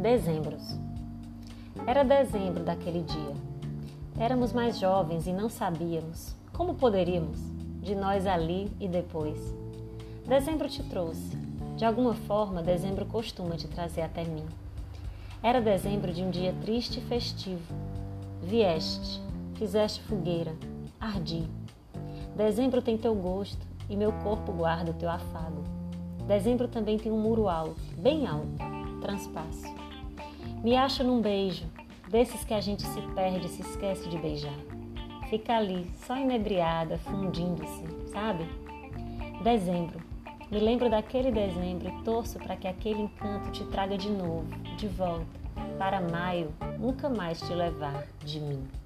Dezembros. Era dezembro daquele dia. Éramos mais jovens e não sabíamos como poderíamos, de nós ali e depois. Dezembro te trouxe. De alguma forma, dezembro costuma te trazer até mim. Era dezembro de um dia triste e festivo. Vieste, fizeste fogueira, ardi. Dezembro tem teu gosto e meu corpo guarda o teu afago. Dezembro também tem um muro alto, bem alto, transpasso. Me acha num beijo, desses que a gente se perde se esquece de beijar. Fica ali, só inebriada, fundindo-se, sabe? Dezembro. Me lembro daquele dezembro e torço para que aquele encanto te traga de novo, de volta, para maio nunca mais te levar de mim.